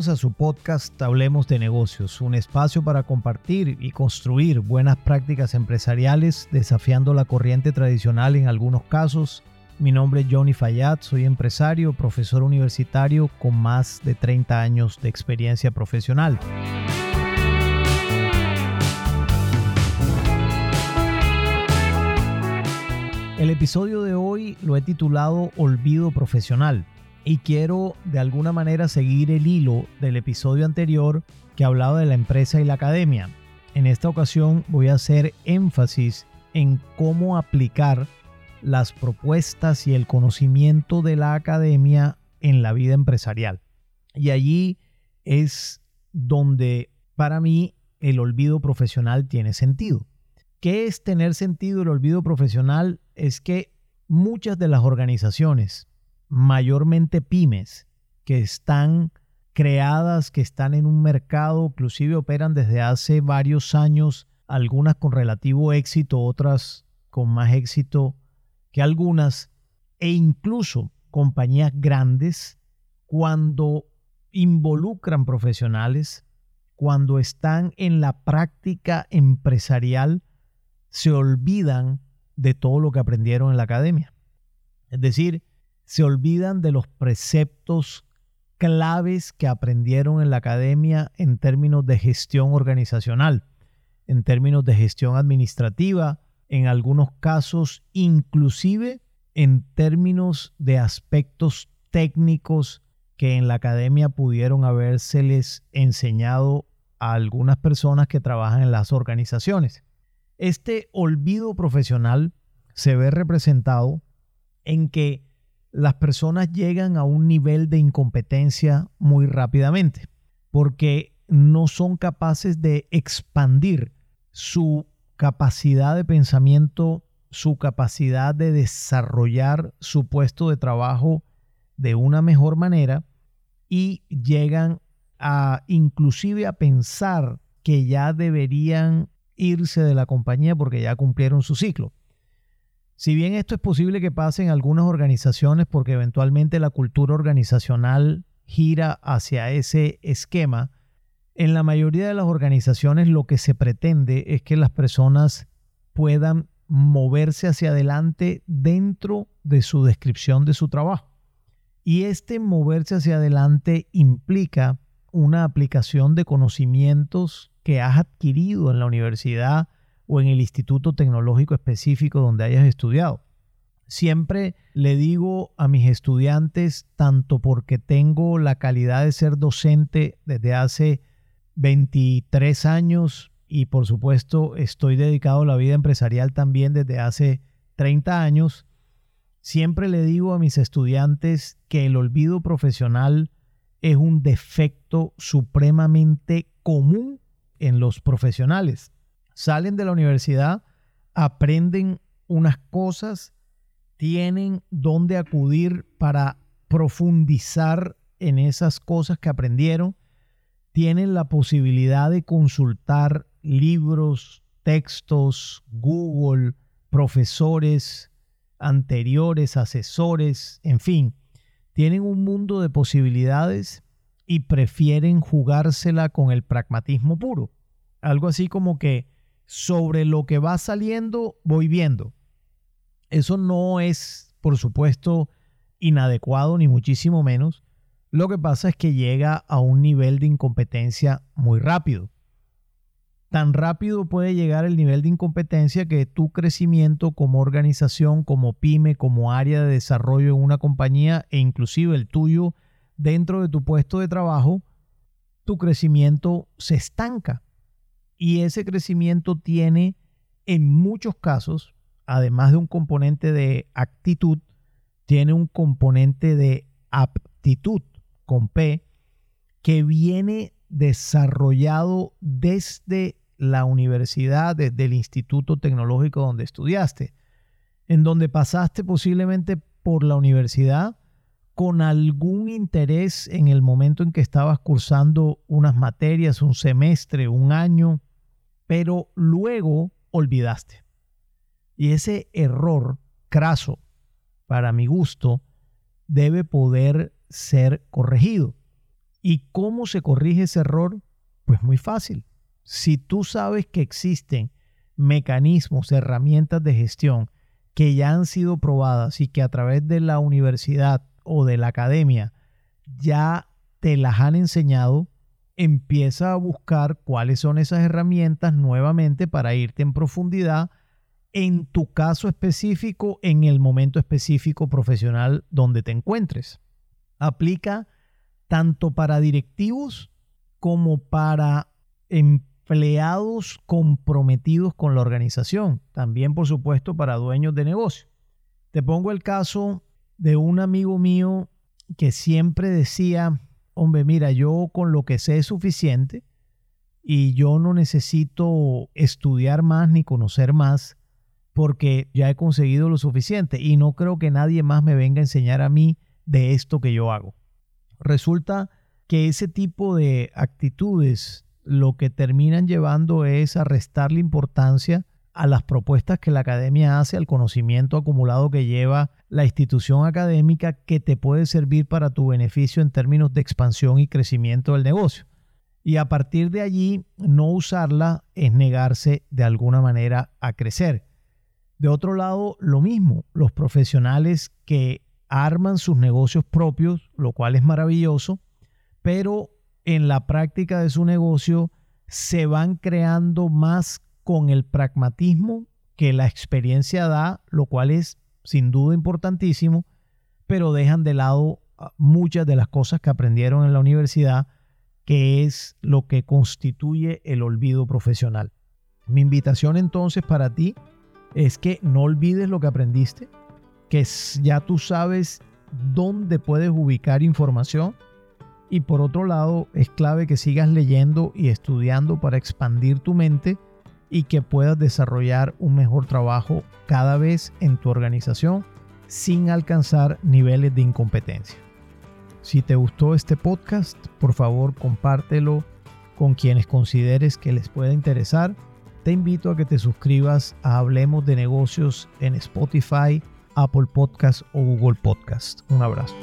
Bienvenidos a su podcast Hablemos de negocios, un espacio para compartir y construir buenas prácticas empresariales desafiando la corriente tradicional en algunos casos. Mi nombre es Johnny Fayad, soy empresario, profesor universitario con más de 30 años de experiencia profesional. El episodio de hoy lo he titulado Olvido Profesional y quiero de alguna manera seguir el hilo del episodio anterior que hablaba de la empresa y la academia. En esta ocasión voy a hacer énfasis en cómo aplicar las propuestas y el conocimiento de la academia en la vida empresarial. Y allí es donde para mí el olvido profesional tiene sentido. ¿Qué es tener sentido el olvido profesional? Es que muchas de las organizaciones mayormente pymes que están creadas, que están en un mercado, inclusive operan desde hace varios años, algunas con relativo éxito, otras con más éxito que algunas, e incluso compañías grandes, cuando involucran profesionales, cuando están en la práctica empresarial, se olvidan de todo lo que aprendieron en la academia. Es decir, se olvidan de los preceptos claves que aprendieron en la academia en términos de gestión organizacional, en términos de gestión administrativa, en algunos casos inclusive en términos de aspectos técnicos que en la academia pudieron habérseles enseñado a algunas personas que trabajan en las organizaciones. Este olvido profesional se ve representado en que las personas llegan a un nivel de incompetencia muy rápidamente porque no son capaces de expandir su capacidad de pensamiento, su capacidad de desarrollar su puesto de trabajo de una mejor manera y llegan a inclusive a pensar que ya deberían irse de la compañía porque ya cumplieron su ciclo. Si bien esto es posible que pase en algunas organizaciones porque eventualmente la cultura organizacional gira hacia ese esquema, en la mayoría de las organizaciones lo que se pretende es que las personas puedan moverse hacia adelante dentro de su descripción de su trabajo. Y este moverse hacia adelante implica una aplicación de conocimientos que has adquirido en la universidad o en el instituto tecnológico específico donde hayas estudiado. Siempre le digo a mis estudiantes, tanto porque tengo la calidad de ser docente desde hace 23 años y por supuesto estoy dedicado a la vida empresarial también desde hace 30 años, siempre le digo a mis estudiantes que el olvido profesional es un defecto supremamente común en los profesionales salen de la universidad, aprenden unas cosas, tienen dónde acudir para profundizar en esas cosas que aprendieron, tienen la posibilidad de consultar libros, textos, Google, profesores anteriores, asesores, en fin, tienen un mundo de posibilidades y prefieren jugársela con el pragmatismo puro. Algo así como que sobre lo que va saliendo, voy viendo. Eso no es, por supuesto, inadecuado, ni muchísimo menos. Lo que pasa es que llega a un nivel de incompetencia muy rápido. Tan rápido puede llegar el nivel de incompetencia que tu crecimiento como organización, como pyme, como área de desarrollo en una compañía e inclusive el tuyo dentro de tu puesto de trabajo, tu crecimiento se estanca. Y ese crecimiento tiene en muchos casos, además de un componente de actitud, tiene un componente de aptitud con P que viene desarrollado desde la universidad, desde el instituto tecnológico donde estudiaste, en donde pasaste posiblemente por la universidad con algún interés en el momento en que estabas cursando unas materias, un semestre, un año, pero luego olvidaste. Y ese error craso, para mi gusto, debe poder ser corregido. ¿Y cómo se corrige ese error? Pues muy fácil. Si tú sabes que existen mecanismos, herramientas de gestión que ya han sido probadas y que a través de la universidad o de la academia ya te las han enseñado, empieza a buscar cuáles son esas herramientas nuevamente para irte en profundidad en tu caso específico, en el momento específico profesional donde te encuentres. Aplica tanto para directivos como para empleados comprometidos con la organización. También, por supuesto, para dueños de negocio. Te pongo el caso de un amigo mío que siempre decía, hombre, mira, yo con lo que sé es suficiente y yo no necesito estudiar más ni conocer más porque ya he conseguido lo suficiente y no creo que nadie más me venga a enseñar a mí de esto que yo hago. Resulta que ese tipo de actitudes lo que terminan llevando es a restarle importancia a las propuestas que la academia hace, al conocimiento acumulado que lleva la institución académica que te puede servir para tu beneficio en términos de expansión y crecimiento del negocio. Y a partir de allí, no usarla es negarse de alguna manera a crecer. De otro lado, lo mismo, los profesionales que arman sus negocios propios, lo cual es maravilloso, pero en la práctica de su negocio se van creando más con el pragmatismo que la experiencia da, lo cual es sin duda importantísimo, pero dejan de lado ah, muchas de las cosas que aprendieron en la universidad, que es lo que constituye el olvido profesional. Mi invitación entonces para ti es que no olvides lo que aprendiste, que ya tú sabes dónde puedes ubicar información y por otro lado es clave que sigas leyendo y estudiando para expandir tu mente y que puedas desarrollar un mejor trabajo cada vez en tu organización sin alcanzar niveles de incompetencia. Si te gustó este podcast, por favor compártelo con quienes consideres que les pueda interesar te invito a que te suscribas a Hablemos de Negocios en Spotify, Apple Podcast o Google Podcast. Un abrazo.